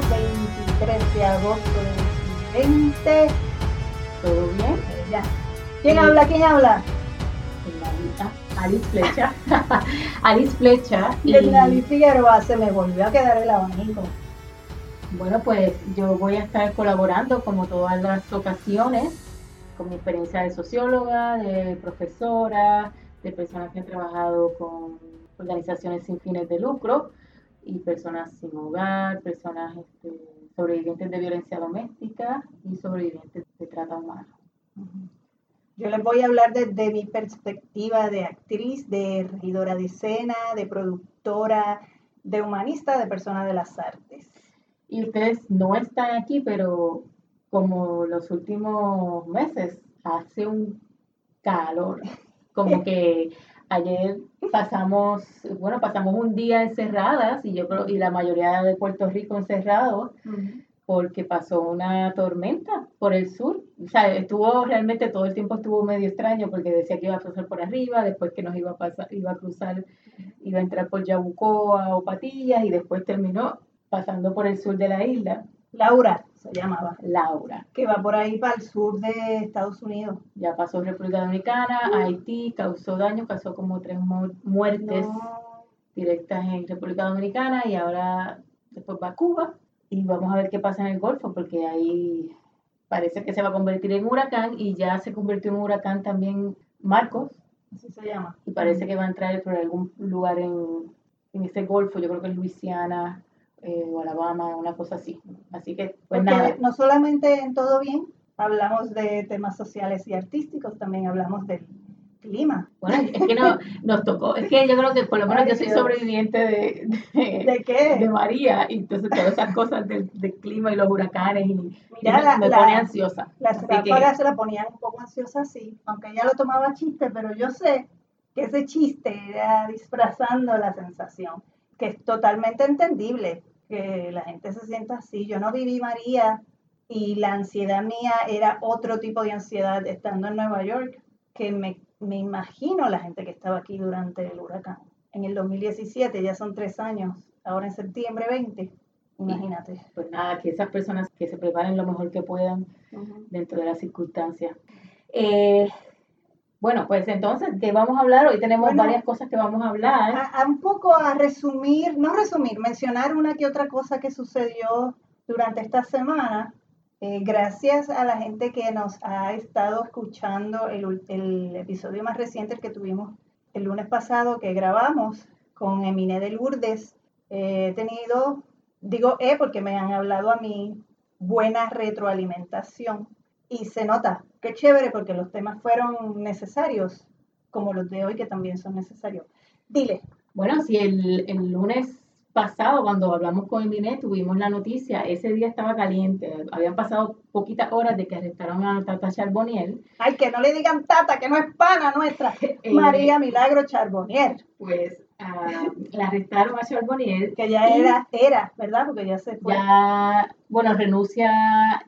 domingo 23 de agosto de 2020. ¿Todo bien? Ya. ¿Quién habla? ¿Quién habla? Alice Flecha. Alice Flecha. Y Alice Figueroa se me volvió a quedar el abanico. Bueno, pues yo voy a estar colaborando como todas las ocasiones con mi experiencia de socióloga, de profesora, de personas que han trabajado con organizaciones sin fines de lucro y personas sin hogar, personas este, sobrevivientes de violencia doméstica y sobrevivientes de trata humana. Yo les voy a hablar desde mi perspectiva de actriz, de regidora de escena, de productora, de humanista, de persona de las artes. Y ustedes no están aquí, pero como los últimos meses hace un calor, como que ayer pasamos, bueno, pasamos un día encerradas y yo creo, y la mayoría de Puerto Rico encerrados, porque pasó una tormenta por el sur. O sea, estuvo realmente todo el tiempo estuvo medio extraño porque decía que iba a pasar por arriba, después que nos iba a pasar, iba a cruzar, iba a entrar por Yabucoa o Patillas y después terminó pasando por el sur de la isla. Laura se llamaba. Laura. Que va por ahí para el sur de Estados Unidos. Ya pasó República Dominicana, Haití, causó daño, causó como tres muertes directas en República Dominicana y ahora después va a Cuba y vamos a ver qué pasa en el Golfo porque ahí parece que se va a convertir en huracán y ya se convirtió en huracán también Marcos. Así se llama. Y parece que va a entrar por algún lugar en, en ese Golfo, yo creo que es Luisiana, eh, o Alabama, una cosa así. Así que, pues nada. No solamente en Todo Bien hablamos de temas sociales y artísticos, también hablamos del clima. Bueno, es que no, nos tocó, es que yo creo que por lo menos yo soy sobreviviente de, de, qué? De María, y entonces todas esas cosas del, clima y los huracanes, y, Mira, me, pone ansiosa. Las se la ponían un poco ansiosa, sí, aunque ella lo tomaba chiste, pero yo sé que ese chiste era disfrazando la sensación que es totalmente entendible que la gente se sienta así. Yo no viví María y la ansiedad mía era otro tipo de ansiedad estando en Nueva York, que me, me imagino la gente que estaba aquí durante el huracán. En el 2017, ya son tres años, ahora en septiembre 20, imagínate. Pues nada, que esas personas que se preparen lo mejor que puedan dentro de las circunstancias. Eh, bueno, pues entonces, ¿qué vamos a hablar? Hoy tenemos varias cosas que vamos a hablar. A, un poco a resumir, no resumir, mencionar una que otra cosa que sucedió durante esta semana. Eh, gracias a la gente que nos ha estado escuchando el, el, episodio más reciente, que tuvimos el lunes pasado, que grabamos con Emine de Lourdes. he tenido, digo he porque me han hablado a mí, buena retroalimentación y se nota, qué chévere, porque los temas fueron necesarios, como los de hoy que también son necesarios. Dile. Bueno, si el, el lunes pasado, cuando hablamos con el tuvimos la noticia, ese día estaba caliente, habían pasado poquitas horas de que arrestaron a Tata Charbonnier. Ay, que no le digan Tata, que no es pana nuestra, eh, María Milagro Charbonnier. Pues la arrestaron a Charbonnier. Que ya era, era, ¿verdad? Porque ya se fue. Ya, bueno, renuncia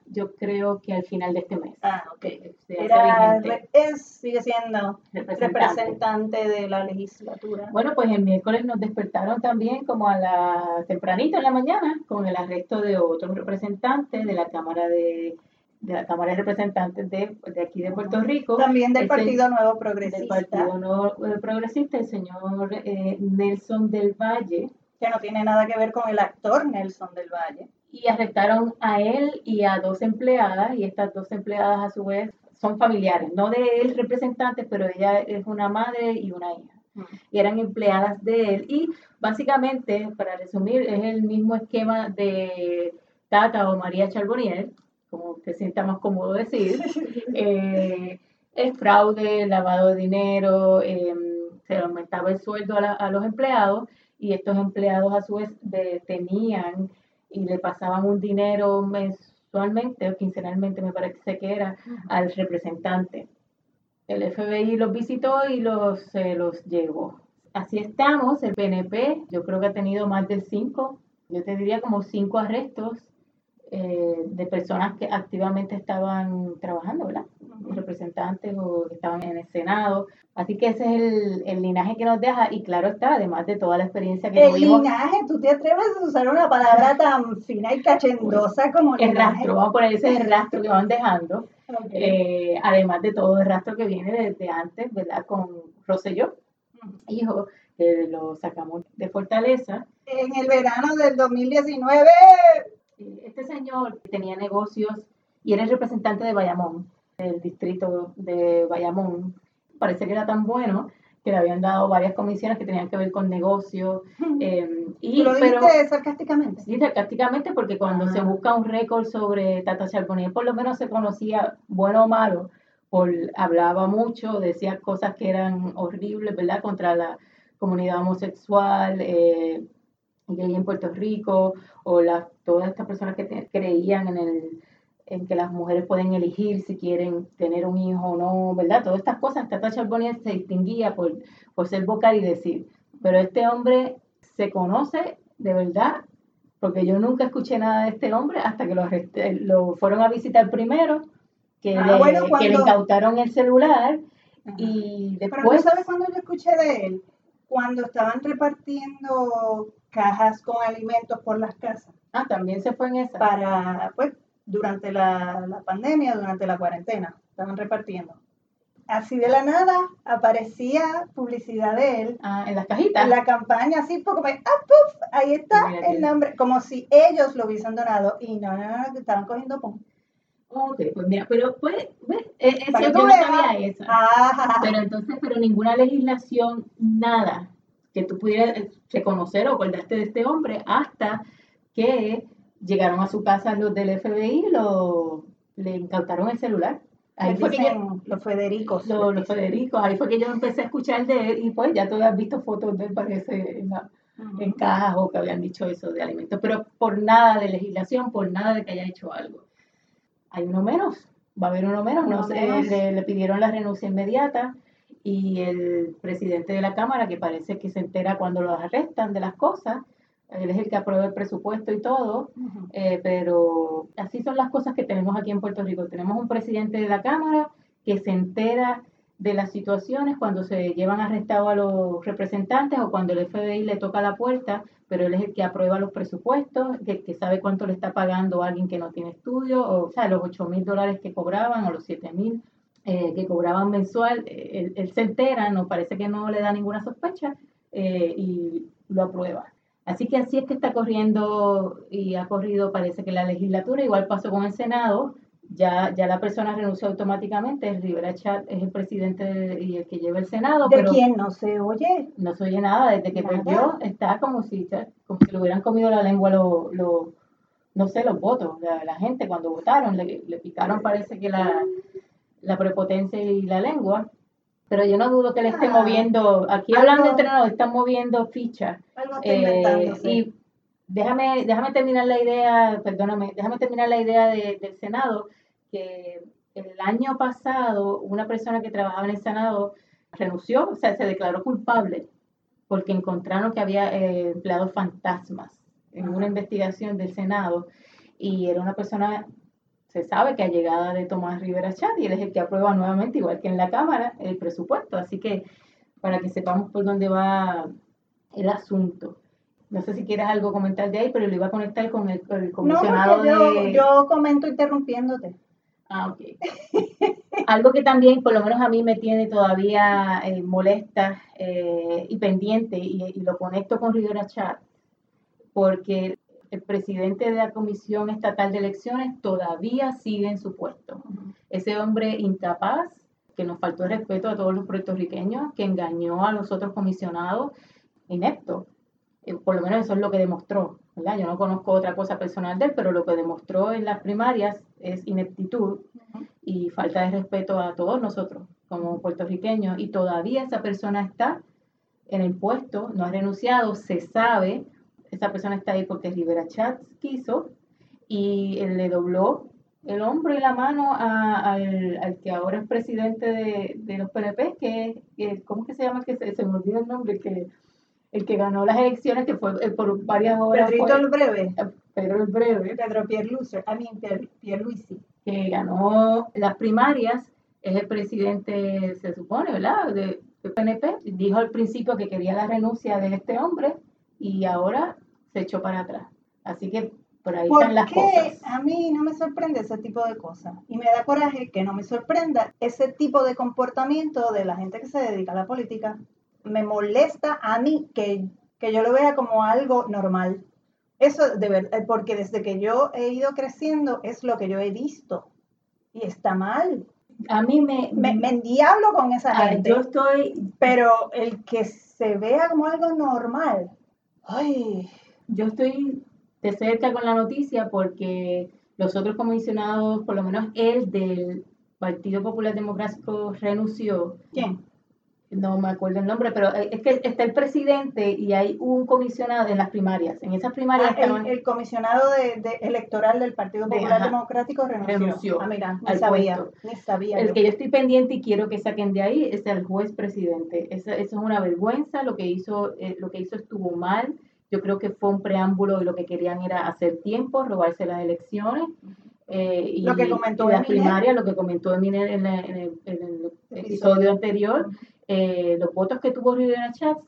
yo creo que al final de este mes. Ah, ok. Era, es, sigue siendo representante. de la legislatura. Bueno, pues el miércoles nos despertaron también como a la tempranito en la mañana con el arresto de otros representantes de la Cámara de de la Cámara de Representantes de, de aquí de Puerto Rico. También del Partido Nuevo Progresista. Del Partido Nuevo Progresista, el señor eh, Nelson del Valle. Que no tiene nada que ver con el actor Nelson del Valle. Y arrestaron a él y a dos empleadas, y estas dos empleadas a su vez son familiares, no de él representantes, pero ella es una madre y una hija. Mm. Y eran empleadas de él. Y básicamente, para resumir, es el mismo esquema de Tata o María Charbonnier, como te sienta más cómodo decir, eh, es fraude, lavado de dinero, eh, se aumentaba el sueldo a, los empleados y estos empleados a su vez tenían y le pasaban un dinero mensualmente o quincenalmente, me parece que era, al representante. El FBI los visitó y los, se los llevó. Así estamos, el PNP, yo creo que ha tenido más de cinco, yo te diría como cinco arrestos eh, de personas que activamente estaban trabajando, ¿verdad? representantes o que estaban en el Senado. Así que ese es el, el, linaje que nos deja y claro está, además de toda la experiencia que el tuvimos. El linaje, tú te atreves a usar una palabra tan fina y cachendosa como el rastro, vamos a poner ese rastro que van dejando, eh, además de todo el rastro que viene desde antes, ¿verdad? Con Rosselló, hijo, que lo sacamos de Fortaleza. En el verano del 2019. Este señor tenía negocios y era el representante de Bayamón, del distrito de Bayamón parece que era tan bueno que le habían dado varias comisiones que tenían que ver con negocios. Eh, y, ¿Lo pero, sarcásticamente? Sí, sarcásticamente, porque cuando se busca un récord sobre Tata Charbonnier, por lo menos se conocía, bueno o malo, por, hablaba mucho, decía cosas que eran horribles, ¿verdad?, contra la comunidad homosexual, eh, gay en Puerto Rico, o la, todas estas personas que creían en el en que las mujeres pueden elegir si quieren tener un hijo o no, ¿verdad? Todas estas cosas, Tata Charbonnier se distinguía por, por ser vocal y decir, pero este hombre se conoce de verdad, porque yo nunca escuché nada de este hombre hasta que lo, lo fueron a visitar primero, que, ah, le, que le incautaron el celular y después... Pero ¿tú sabes cuándo yo escuché de él? Cuando estaban repartiendo cajas con alimentos por las casas. Ah, también se fue en esa. Para, pues, durante la, pandemia, durante la cuarentena, estaban repartiendo. Así de la nada aparecía publicidad de él. Ah, en las cajitas. En la campaña, así poco, ah, puff, ahí está el nombre, como si ellos lo hubiesen donado. Y no, no, no, estaban cogiendo pum. Ok, pues mira, pero pues, pues eh, eso yo no sabía eso. Ah. Pero entonces, pero ninguna legislación, nada que tú pudieras reconocer o acordarte de este hombre hasta que llegaron a su casa los del FBI y lo, le incautaron el celular. Ahí fue que los Federicos. Los, Federicos, ahí fue que yo empecé a escuchar de él y pues ya tú has visto fotos de él, parece, en, en cajas o que habían dicho eso de alimentos, pero por nada de legislación, por nada de que haya hecho algo. Hay uno menos, va a haber uno menos, no sé, le, le pidieron la renuncia inmediata y el presidente de la Cámara, que parece que se entera cuando los arrestan de las cosas, él es el que aprueba el presupuesto y todo, eh, pero así son las cosas que tenemos aquí en Puerto Rico. Tenemos un presidente de la Cámara que se entera de las situaciones cuando se llevan arrestados a los representantes o cuando el FBI le toca la puerta, pero él es el que aprueba los presupuestos, que, que sabe cuánto le está pagando a alguien que no tiene estudio, o, sea, los 8 mil dólares que cobraban o los 7 mil eh, que cobraban mensual, eh, él, se entera, no parece que no le da ninguna sospecha y lo aprueba. Así que así es que está corriendo y ha corrido, parece que la legislatura, igual pasó con el Senado, ya, ya la persona renunció automáticamente, el Rivera Chat es el presidente y el que lleva el Senado. ¿De pero quién no se oye? No se oye nada, desde que perdió está como si, como si le hubieran comido la lengua los, lo, no sé, los votos, la, la gente cuando votaron, le, le picaron parece que la, la prepotencia y la lengua pero yo no dudo que le esté ah, moviendo, aquí hablando entre nosotros, están moviendo fichas. Eh, y déjame, déjame terminar la idea, perdóname, déjame terminar la idea del Senado, que el año pasado una persona que trabajaba en el Senado renunció, o sea, se declaró culpable porque encontraron que había eh, empleados fantasmas en una investigación del Senado y era una persona se sabe que ha llegada de Tomás Rivera Chat y él es el que aprueba nuevamente, igual que en la Cámara, el presupuesto. Así que para que sepamos por dónde va el asunto. No sé si quieres algo comentar de ahí, pero lo iba a conectar con el, comisionado yo, de... yo comento interrumpiéndote. Ah, ok. algo que también, por lo menos a mí, me tiene todavía eh, molesta eh, y pendiente, y, y, lo conecto con Rivera Chat, porque el presidente de la Comisión Estatal de Elecciones todavía sigue en su puesto. Ese hombre incapaz, que nos faltó el respeto a todos los puertorriqueños, que engañó a los otros comisionados, inepto. Eh, por lo menos eso es lo que demostró. Yo no conozco otra cosa personal de él, pero lo que demostró en las primarias es ineptitud y falta de respeto a todos nosotros como puertorriqueños. Y todavía esa persona está en el puesto, no ha renunciado, se sabe esa persona está ahí porque Rivera Chats quiso y él le dobló el hombro y la mano al, que ahora es presidente de, los PNP, que, es, ¿cómo que se llama? Que se, me olvida el nombre, que el que ganó las elecciones, que fue eh, por varias horas. Pedrito el Breve. Eh, Pedro el Breve. Pedro Pierluisi, a mí Pierluisi. Que ganó las primarias es el presidente, se supone, ¿verdad? De, PNP, dijo al principio que quería la renuncia de este hombre y ahora se echó para atrás. Así que por ahí están las cosas. A mí no me sorprende ese tipo de cosas y me da coraje que no me sorprenda ese tipo de comportamiento de la gente que se dedica a la política. Me molesta a mí que, que yo lo vea como algo normal. Eso de verdad, porque desde que yo he ido creciendo es lo que yo he visto y está mal. A mí me, me, me endiablo con esa gente. Yo estoy. Pero el que se vea como algo normal. Ay. Yo estoy de cerca con la noticia porque los otros comisionados, por lo menos él del Partido Popular Democrático renunció. ¿Quién? No me acuerdo el nombre, pero eh, es que está el presidente y hay un comisionado en las primarias. En esas primarias ah, el, comisionado de, electoral del Partido Popular Democrático renunció. Ah, mira, ni sabía, ni sabía. El que yo estoy pendiente y quiero que saquen de ahí es el juez presidente. Eso, es una vergüenza, lo que hizo, eh, lo que hizo estuvo mal. Yo creo que fue un preámbulo y lo que querían era hacer tiempo, robarse las elecciones. Eh, y, lo que comentó las primarias, lo que comentó Emine en, el, episodio anterior, eh, los votos que tuvo Rivera Chats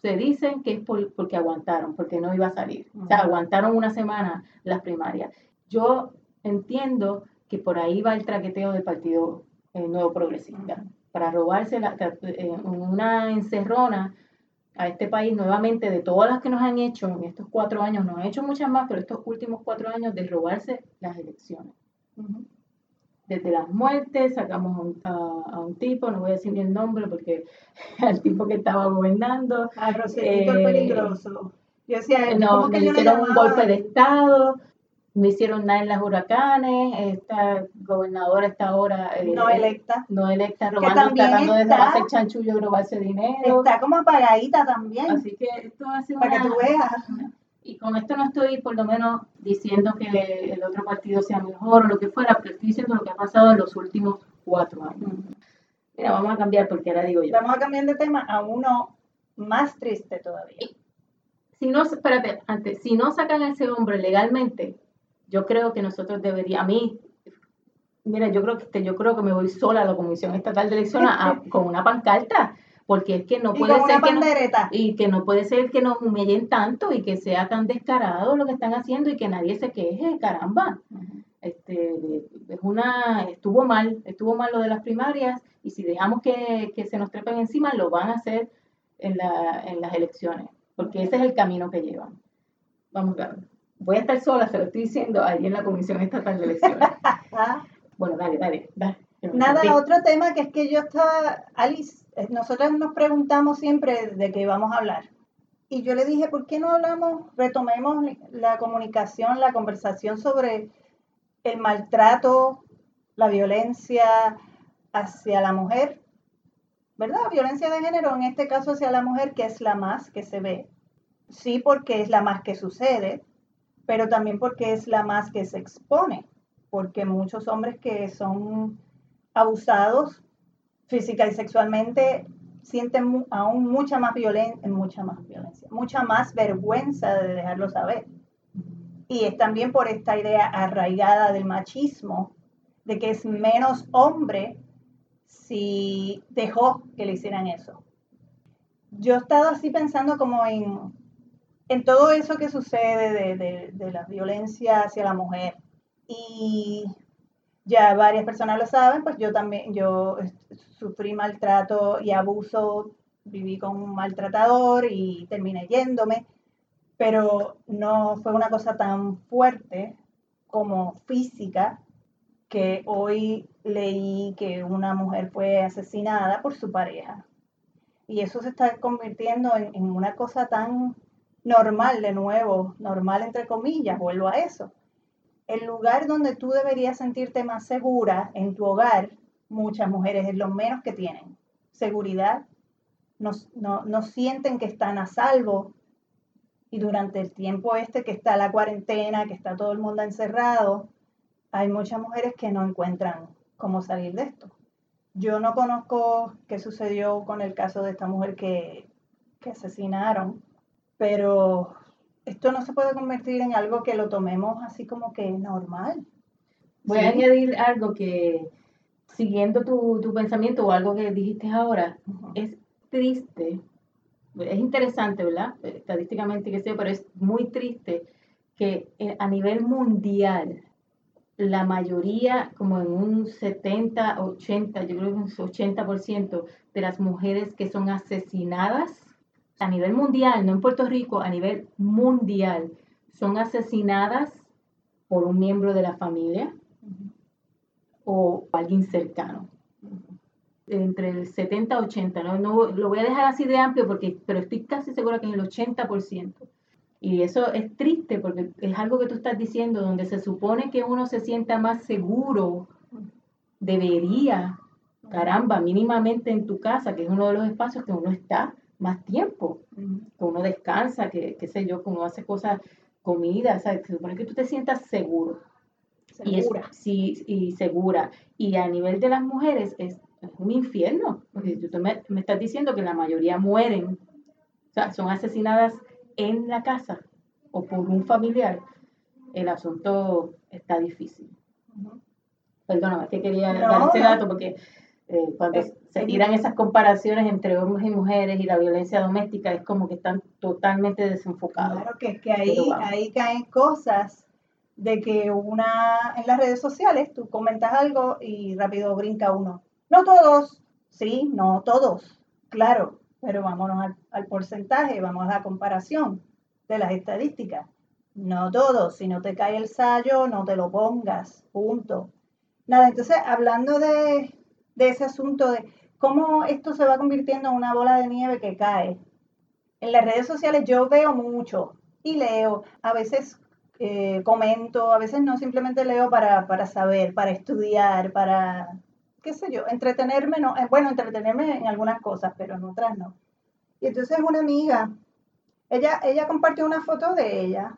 se dicen que es porque aguantaron, porque no iba a salir. O sea, aguantaron una semana las primarias. Yo entiendo que por ahí va el traqueteo del Partido eh, Nuevo Progresista, para robarse la, eh, una encerrona a este país nuevamente de todas las que nos han hecho en estos cuatro años, nos han hecho muchas más, pero estos últimos cuatro años de robarse las elecciones desde las muertes, sacamos a un, tipo, no voy a decir ni el nombre porque el tipo que estaba gobernando. Al Roselito eh, peligroso. Yo decía, no, me hicieron un golpe de Estado, no hicieron nada en las huracanes, esta gobernadora está ahora... Eh, no electa. No electa, robando, tratando de hacer chanchullo, robarse dinero. Está como apagadita también. Así que esto ha sido Para que tú veas. Y con esto no estoy por lo menos diciendo que el otro partido sea mejor o lo que fuera, pero estoy diciendo lo que ha pasado en los últimos cuatro años. Mira, vamos a cambiar porque ahora digo yo. Vamos a cambiar de tema a uno más triste todavía. Si no, espérate, antes, si no sacan a ese hombre legalmente, yo creo que nosotros deberíamos, a mí, mira, yo creo que yo creo que me voy sola a la Comisión Estatal de Elecciones con una pancarta porque es que no puede ser que no, y que no puede ser que nos humillen tanto y que sea tan descarado lo que están haciendo y que nadie se queje, caramba. Este, es una, estuvo mal, estuvo mal lo de las primarias y si dejamos que, se nos trepen encima, lo van a hacer en, la, en las elecciones, porque ese es el camino que llevan. Vamos a ver. Voy a estar sola, se lo estoy diciendo ahí en la Comisión Estatal de Elecciones. bueno, dale, dale, dale. Nada, otro tema que es que yo estaba, Alice, eh, nosotros nos preguntamos siempre de qué vamos a hablar. Y yo le dije, ¿por qué no hablamos, retomemos la comunicación, la conversación sobre el maltrato, la violencia hacia la mujer? ¿Verdad? Violencia de género, en este caso hacia la mujer, que es la más que se ve. Sí, porque es la más que sucede, pero también porque es la más que se expone, porque muchos hombres que son abusados física y sexualmente sienten aún mucha más violencia, mucha más violencia, mucha más vergüenza de dejarlo saber. Y es también por esta idea arraigada del machismo, de que es menos hombre si dejó que le hicieran eso. Yo he estado así pensando como en, en todo eso que sucede de, de, de la violencia hacia la mujer. Y ya varias personas lo saben, pues yo también, yo sufrí maltrato y abuso, viví con un maltratador y terminé yéndome, pero no fue una cosa tan fuerte como física que hoy leí que una mujer fue asesinada por su pareja. Y eso se está convirtiendo en, en una cosa tan normal, de nuevo, normal entre comillas, vuelvo a eso el lugar donde tú deberías sentirte más segura en tu hogar, muchas mujeres es lo menos que tienen. Seguridad, no, no, sienten que están a salvo. Y durante el tiempo este que está la cuarentena, que está todo el mundo encerrado, hay muchas mujeres que no encuentran cómo salir de esto. Yo no conozco qué sucedió con el caso de esta mujer que, que asesinaron, pero esto no se puede convertir en algo que lo tomemos así como que normal. Voy a añadir algo que siguiendo tu, tu pensamiento o algo que dijiste ahora, es triste, es interesante, ¿verdad? Estadísticamente que sé, pero es muy triste que eh, a nivel mundial la mayoría, como en un 70, 80, yo creo que un 80% de las mujeres que son asesinadas a nivel mundial, no en Puerto Rico, a nivel mundial, son asesinadas por un miembro de la familia o alguien cercano entre el 70 y 80, ¿no? No, lo voy a dejar así de amplio porque, pero estoy casi segura que en el 80%. Y eso es triste porque es algo que tú estás diciendo, donde se supone que uno se sienta más seguro, debería, caramba, mínimamente en tu casa, que es uno de los espacios que uno está más tiempo, que uno descansa, que qué sé yo, que uno hace cosas, comida, ¿sabes? Se supone que tú te sientas seguro. Y es- Segura. sí, y segura. Y a nivel de las mujeres es, es un infierno, porque tú me, me estás diciendo que la mayoría mueren, o sea, son asesinadas en la casa o por un familiar. El asunto está difícil. Ujú. Perdóname, es que quería No, dar ese dato porque eh, cuando Es- se tiran esas comparaciones entre hombres y mujeres y la violencia doméstica es como que están totalmente desenfocados. Claro que es que ahí, ahí caen cosas de que una en las redes sociales tú comentas algo y rápido brinca uno. No todos, sí, no todos, claro, pero vámonos al, al porcentaje, vamos a la comparación de las estadísticas. No todos, si no te cae el sallo, no te lo pongas, punto. Nada, entonces hablando de, de ese asunto de cómo esto se va convirtiendo en una bola de nieve que cae, en las redes sociales yo veo mucho y leo, a veces eh, comento, a veces no, simplemente leo para, para saber, para estudiar, para, qué sé yo, entretenerme, no, eh, bueno, entretenerme en algunas cosas, pero en otras no. Y entonces una amiga, ella, ella compartió una foto de ella,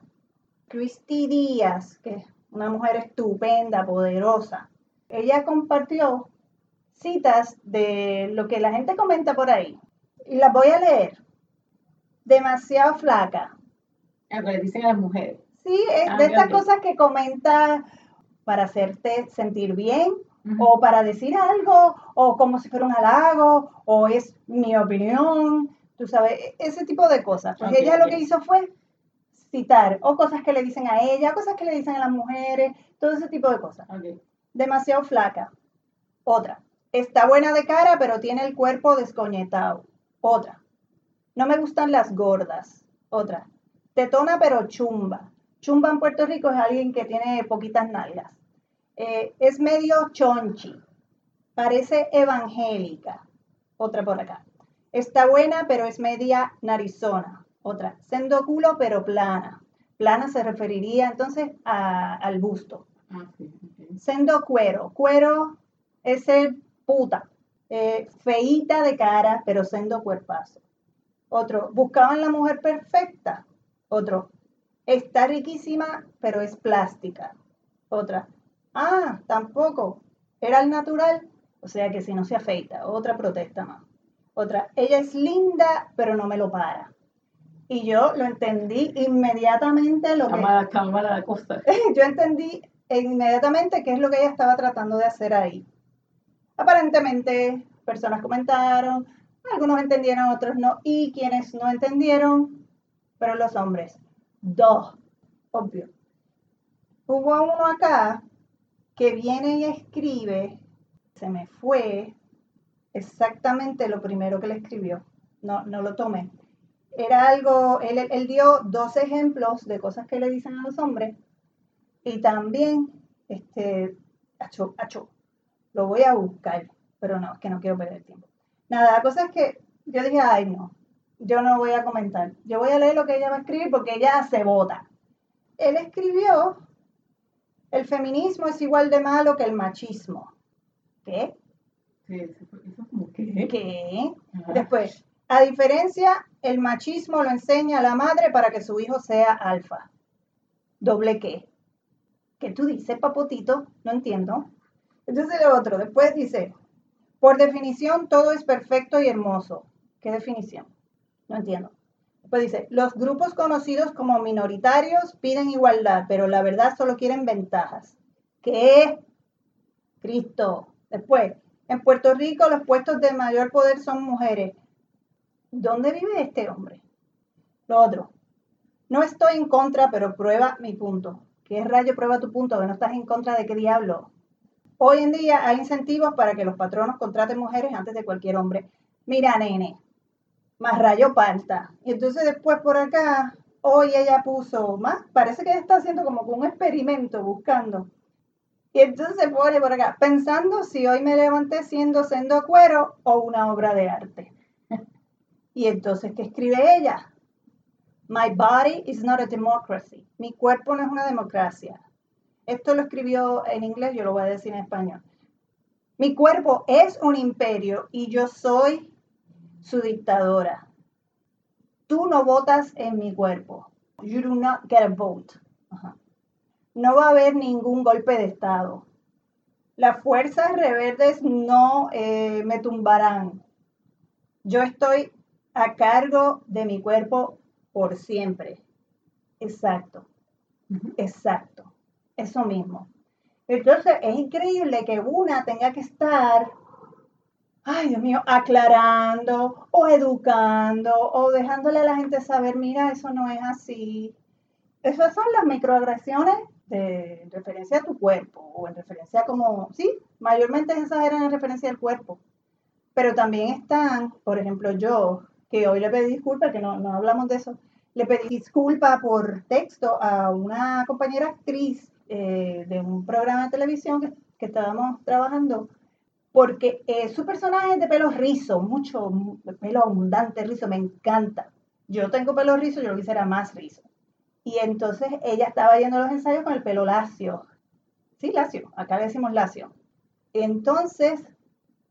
Christy Díaz, que es una mujer estupenda, poderosa. Ella compartió citas de lo que la gente comenta por ahí. Y las voy a leer demasiado flaca. Ah, que le dicen a las mujeres. Sí, es Ah, de estas cosas que comenta para hacerte sentir bien o para decir algo o como si fuera un halago o es mi opinión, tú sabes, e- ese tipo de cosas. Pues ella lo que hizo fue citar o cosas que le dicen a ella, cosas que le dicen a las mujeres, todo ese tipo de cosas. Demasiado flaca. Otra. Está buena de cara, pero tiene el cuerpo descoñetado. Otra. No me gustan las gordas. Otra. Tetona, pero chumba. Chumba en Puerto Rico es alguien que tiene poquitas nalgas. Eh, es medio chonchi. Parece evangélica. Otra por acá. Está buena, pero es media narizona. Otra. Sendo culo, pero plana. Plana se referiría entonces a- al busto. Ah, sí. Sendo cuero. Cuero es el puta. Eh, feíta de cara, pero sendo cuerpazo. Otro, buscaban la mujer perfecta. Otro, está riquísima, pero es plástica. Otra, ah, tampoco. Era el natural, o sea que si no se afeita. Otra protesta más. Otra, ella es linda, pero no me lo para. Y yo lo entendí inmediatamente lo que Cámara, cámara la costa. yo entendí inmediatamente qué es lo que ella estaba tratando de hacer ahí. Aparentemente, personas comentaron, algunos entendieron, otros no, y quienes no entendieron, pero los hombres, dos, obvio. Hubo uno acá que viene y escribe, se me fue exactamente lo primero que le escribió, no, no lo tomé. Era algo, él, él dio dos ejemplos de cosas que le dicen a los hombres y también, este, acho, acho, lo voy a buscar, pero no, es que no quiero perder tiempo. Nada, la cosa es que yo dije, ay no, yo no voy a comentar, yo voy a leer lo que ella va a escribir porque ella se vota. Él escribió, el feminismo es igual de malo que el machismo. ¿Qué? Sí, eso, eso es como que. ¿Qué? Ajá. Después, a diferencia, el machismo lo enseña a la madre para que su hijo sea alfa. ¿Doble qué? ¿Qué tú dices, papotito? No entiendo. Entonces el otro, después dice, por definición todo es perfecto y hermoso. ¿Qué definición? No entiendo. Después dice, los grupos conocidos como minoritarios piden igualdad, pero la verdad solo quieren ventajas. ¿Qué? Cristo, Después, en Puerto Rico los puestos de mayor poder son mujeres. ¿Dónde vive este hombre? Lo otro, no estoy en contra, pero prueba mi punto. ¿Qué rayo prueba tu punto? Que no estás en contra de qué diablo. Hoy en día hay incentivos para que los patronos contraten mujeres antes de cualquier hombre. Mira, nene, más rayo parta. Y entonces después por acá, hoy ella puso más, parece que está haciendo como un experimento buscando. Y entonces pone por acá, pensando si hoy me levanté siendo sendo cuero o una obra de arte. y entonces, ¿qué escribe ella? My body is not a democracy. Mi cuerpo no es una democracia. Esto lo escribió en inglés, yo lo voy a decir en español. Mi cuerpo es un imperio y yo soy su dictadora. Tú no votas en mi cuerpo. You do not get a vote. No va a haber ningún golpe de Estado. Las fuerzas rebeldes no eh, me tumbarán. Yo estoy a cargo de mi cuerpo por siempre. Exacto. Exacto eso mismo. Entonces es increíble que una tenga que estar, ay Dios mío, aclarando o educando o dejándole a la gente saber, mira, eso no es así. Esas son las microagresiones de referencia a tu cuerpo o en referencia como, sí, mayormente esas eran en referencia al cuerpo. Pero también están, por ejemplo, yo, que hoy le pedí disculpas, que no, no hablamos de eso, le pedí disculpa por texto a una compañera actriz eh, de un programa de televisión que, estábamos trabajando, porque eh, su personaje es de pelo rizo, mucho pelo abundante, rizo, me encanta. Yo tengo pelo rizo, yo lo quisiera más rizo. Y entonces ella estaba yendo a los ensayos con el pelo lacio. Sí, lacio, acá le decimos lacio. Entonces,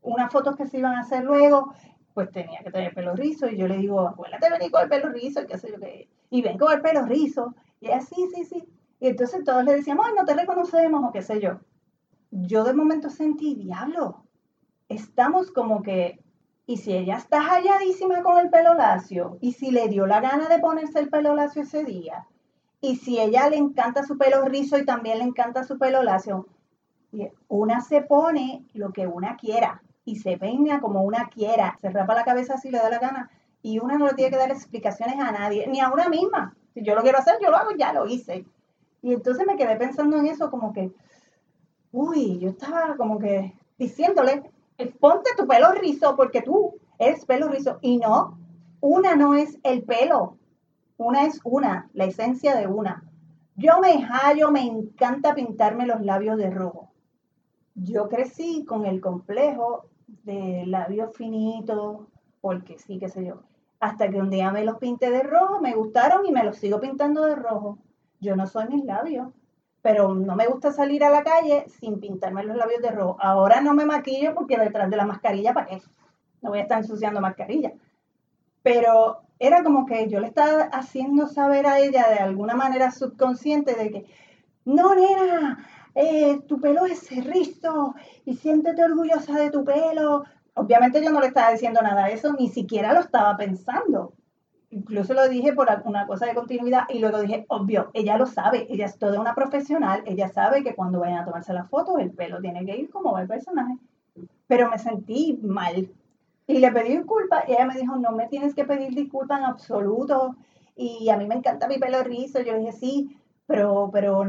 unas fotos que se iban a hacer luego, pues tenía que tener pelo rizo. Y yo le digo, acuérdate venir con el pelo rizo y qué sé yo. Y ven con el pelo rizo. Y ella, sí, sí, sí. Y entonces todos le decíamos, ay, no te reconocemos o qué sé yo. Yo de momento sentí, diablo, estamos como que, y si ella está halladísima con el pelo lacio, y si le dio la gana de ponerse el pelo lacio ese día, y si ella le encanta su pelo rizo y también le encanta su pelo lacio, una se pone lo que una quiera y se peina como una quiera, se rapa la cabeza si le da la gana y una no le tiene que dar explicaciones a nadie, ni a una misma. Si yo lo quiero hacer, yo lo hago, ya lo hice. Y entonces me quedé pensando en eso como que, uy, yo estaba como que diciéndole, ponte tu pelo rizo porque tú eres pelo rizo. Y no, una no es el pelo, una es una, la esencia de una. Yo me hallo, me encanta pintarme los labios de rojo. Yo crecí con el complejo de labios finitos, porque sí, qué sé yo. Hasta que un día me los pinté de rojo, me gustaron y me los sigo pintando de rojo. Yo no soy mis labios, pero no me gusta salir a la calle sin pintarme los labios de rojo. Ahora no me maquillo porque detrás de la mascarilla, ¿para qué? No voy a estar ensuciando mascarilla. Pero era como que yo le estaba haciendo saber a ella de alguna manera subconsciente de que, no, nena, eh, tu pelo es rizo y siéntete orgullosa de tu pelo. Obviamente yo no le estaba diciendo nada de eso, ni siquiera lo estaba pensando incluso lo dije por una cosa de continuidad y luego dije, obvio, ella lo sabe, ella es toda una profesional, ella sabe que cuando vayan a tomarse la foto el pelo tiene que ir como va el personaje. Pero me sentí mal y le pedí disculpas y ella me dijo, no me tienes que pedir disculpas en absoluto y a mí me encanta mi pelo rizo. Yo dije, sí, pero, pero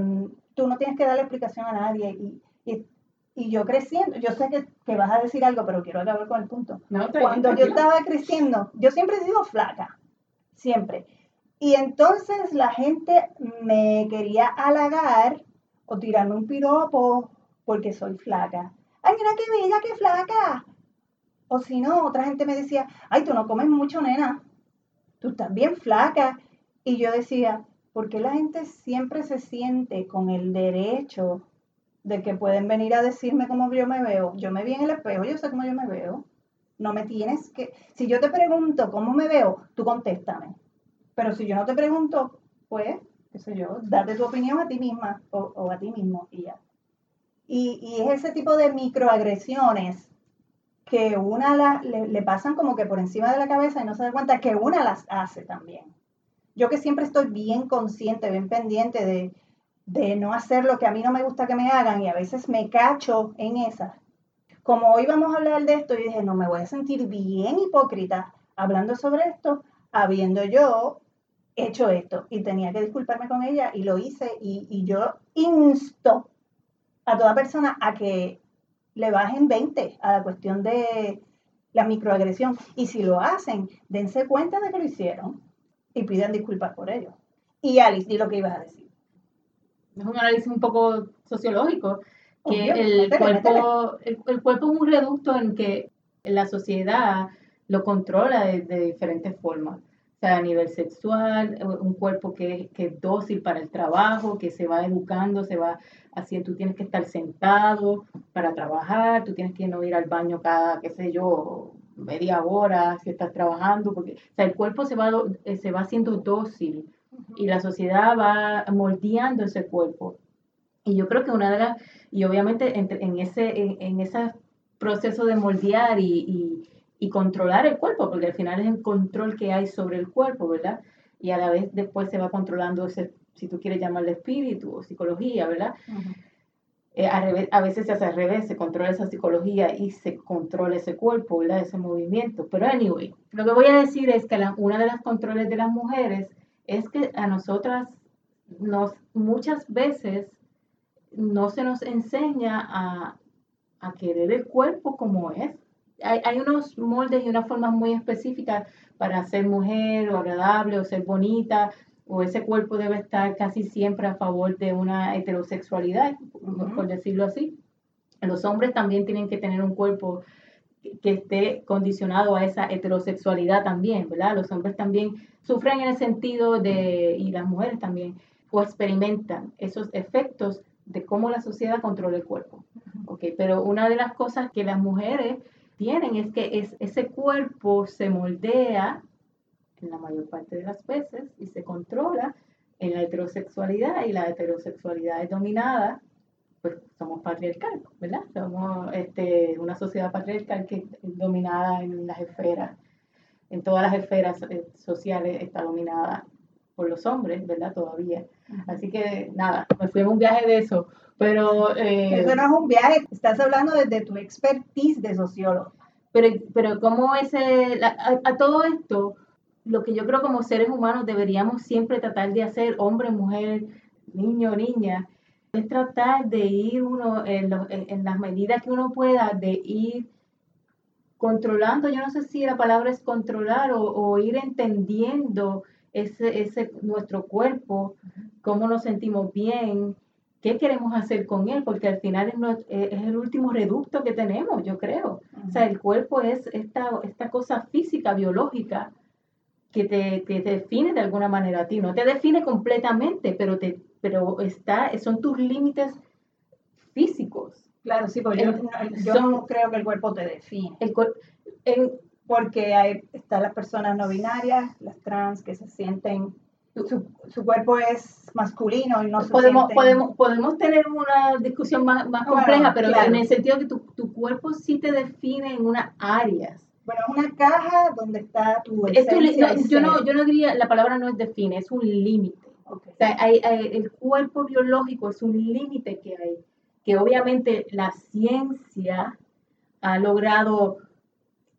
tú no tienes que darle explicación a nadie. Y, y, y yo creciendo, yo sé que, que, vas a decir algo, pero quiero acabar con el punto. Cuando yo estaba creciendo, yo siempre he sido flaca siempre. Y entonces la gente me quería halagar o tirarme un piropo porque soy flaca. Ay, mira qué bella, qué flaca. O si no, otra gente me decía, ay, tú no comes mucho, nena. Tú estás bien flaca. Y yo decía, ¿por qué la gente siempre se siente con el derecho de que pueden venir a decirme cómo yo me veo? Yo me vi en el espejo, yo sé cómo yo me veo. No me tienes que... Si yo te pregunto cómo me veo, tú contéstame. Pero si yo no te pregunto, pues, qué sé yo, date tu opinión a ti misma o, a ti mismo y ya. Y, es ese tipo de microagresiones que una le, pasan como que por encima de la cabeza y no se da cuenta que una las hace también. Yo que siempre estoy bien consciente, bien pendiente de, de no hacer lo que a mí no me gusta que me hagan y a veces me cacho en esas como hoy vamos a hablar de esto, yo dije, no, me voy a sentir bien hipócrita hablando sobre esto, habiendo yo hecho esto. Y tenía que disculparme con ella y lo hice. Y, y yo insto a toda persona a que le bajen 20 a la cuestión de la microagresión. Y si lo hacen, dense cuenta de que lo hicieron y pidan disculpas por ello. Y Alice, di lo que ibas a decir. Es un análisis un poco sociológico, que el, cuerpo, El, cuerpo es un reducto en que la sociedad lo controla de, diferentes formas. O sea, a nivel sexual, un cuerpo que, que, es dócil para el trabajo, que se va educando, se va haciendo, tú tienes que estar sentado para trabajar, tú tienes que no ir al baño cada, qué sé yo, media hora si estás trabajando, porque o sea, el cuerpo se va, eh, se va haciendo dócil y la sociedad va moldeando ese cuerpo. Y yo creo que una de las, y obviamente en, ese, en, ese proceso de moldear y, y, controlar el cuerpo, porque al final es el control que hay sobre el cuerpo, ¿verdad? Y a la vez después se va controlando ese, si tú quieres llamarle espíritu o psicología, ¿verdad? Eh, a, veces se hace al revés, se controla esa psicología y se controla ese cuerpo, ¿verdad? Ese movimiento. Pero anyway, lo que voy a decir es que una de las controles de las mujeres es que a nosotras nos, muchas veces no se nos enseña a, a querer el cuerpo como es. Hay, hay, unos moldes y unas formas muy específicas para ser mujer o agradable o ser bonita o ese cuerpo debe estar casi siempre a favor de una heterosexualidad, por decirlo así. Los hombres también tienen que tener un cuerpo que esté condicionado a esa heterosexualidad también, ¿verdad? Los hombres también sufren en el sentido de, y las mujeres también, o experimentan esos efectos de cómo la sociedad controla el cuerpo. Okay, pero una de las cosas que las mujeres tienen es que es, ese cuerpo se moldea en la mayor parte de las veces y se controla en la heterosexualidad y la heterosexualidad es dominada, pues somos patriarcal, ¿verdad? Somos este, una sociedad patriarcal que es dominada en las esferas, en todas las esferas eh, sociales está dominada por los hombres, ¿verdad? Todavía. Así que nada, me fui en un viaje de eso, pero... Eh, eso no es un viaje, estás hablando desde tu expertise de sociólogo. Pero, pero ¿cómo ese, a todo esto, lo que yo creo como seres humanos deberíamos siempre tratar de hacer, hombre, mujer, niño, niña, es tratar de ir uno en, las medidas que uno pueda, de ir controlando, yo no sé si la palabra es controlar o, ir entendiendo ese, ese, nuestro cuerpo, cómo nos sentimos bien, qué queremos hacer con él, porque al final es, es el último reducto que tenemos, yo creo. O sea, el cuerpo es esta, esta cosa física, biológica, que te, define de alguna manera a ti. No te define completamente, pero, te, pero está, son tus límites físicos. Claro, sí, porque yo, no creo que el cuerpo te define. El, porque hay, están las personas no binarias, las trans, que se sienten, su, cuerpo es masculino y no se podemos, Podemos, podemos tener una discusión más, más compleja, pero en el sentido que tu, tu, cuerpo sí te define en unas áreas. Bueno, es una caja donde está tu esencia. yo, no, yo no diría, la palabra no es define, es un límite. O sea, hay, el cuerpo biológico es un límite que hay, que obviamente la ciencia ha logrado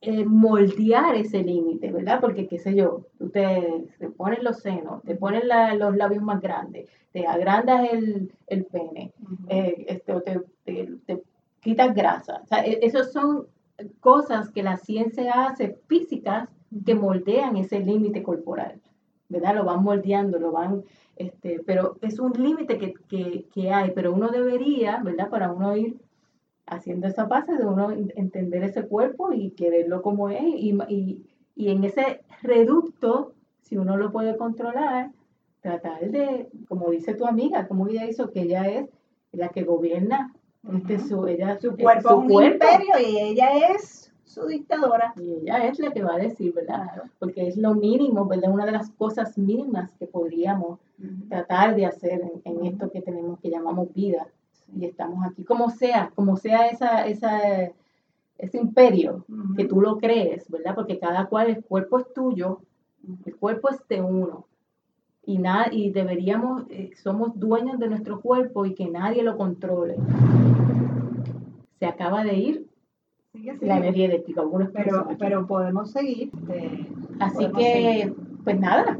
eh, moldear ese límite, ¿verdad? Porque, qué sé yo, tú te, pones los senos, te pones los labios más grandes, te agrandas el, el pene, eh, este, te, te, quitas grasa. O sea, e, esos son cosas que la ciencia hace físicas que moldean ese límite corporal, ¿verdad? Lo van moldeando, lo van, este, pero es un límite que, hay, pero uno debería, ¿verdad? Para uno ir haciendo esa base de uno entender ese cuerpo y quererlo como es y, y en ese reducto, si uno lo puede controlar, tratar de, como dice tu amiga, como ella hizo, que ella es la que gobierna este, su, ella, su cuerpo es un imperio y ella es su dictadora. Y ella es la que va a decir, ¿verdad? Porque es lo mínimo, ¿verdad? Una de las cosas mínimas que podríamos tratar de hacer en, esto que tenemos, que llamamos vida. Y estamos aquí, como sea, como sea esa, esa, ese imperio, que tú lo crees, ¿verdad? Porque cada cual, el cuerpo es tuyo, el cuerpo es de uno y, nada, y deberíamos, eh, somos dueños de nuestro cuerpo y que nadie lo controle. Se acaba de ir Sigue, la energía eléctrica. algunos Pero, pero podemos seguir. este, Así podemos que, seguir. pues nada,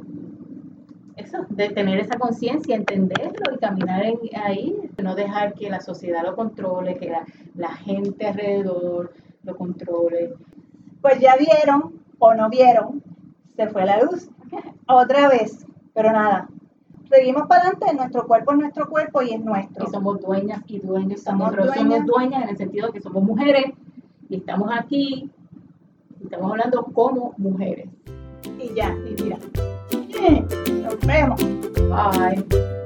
eso, de tener esa conciencia, entenderlo y caminar en- ahí, no dejar que la sociedad lo controle, que la, la gente alrededor lo controle. Pues ya vieron o no vieron, se fue la luz otra vez. Pero nada, seguimos para adelante, nuestro cuerpo es nuestro cuerpo y es nuestro. Y somos dueñas y dueños, Somos dueñas. somos dueñas en el sentido de que somos mujeres y estamos aquí y estamos hablando como mujeres. Y ya, y mira. Nos vemos. Bye.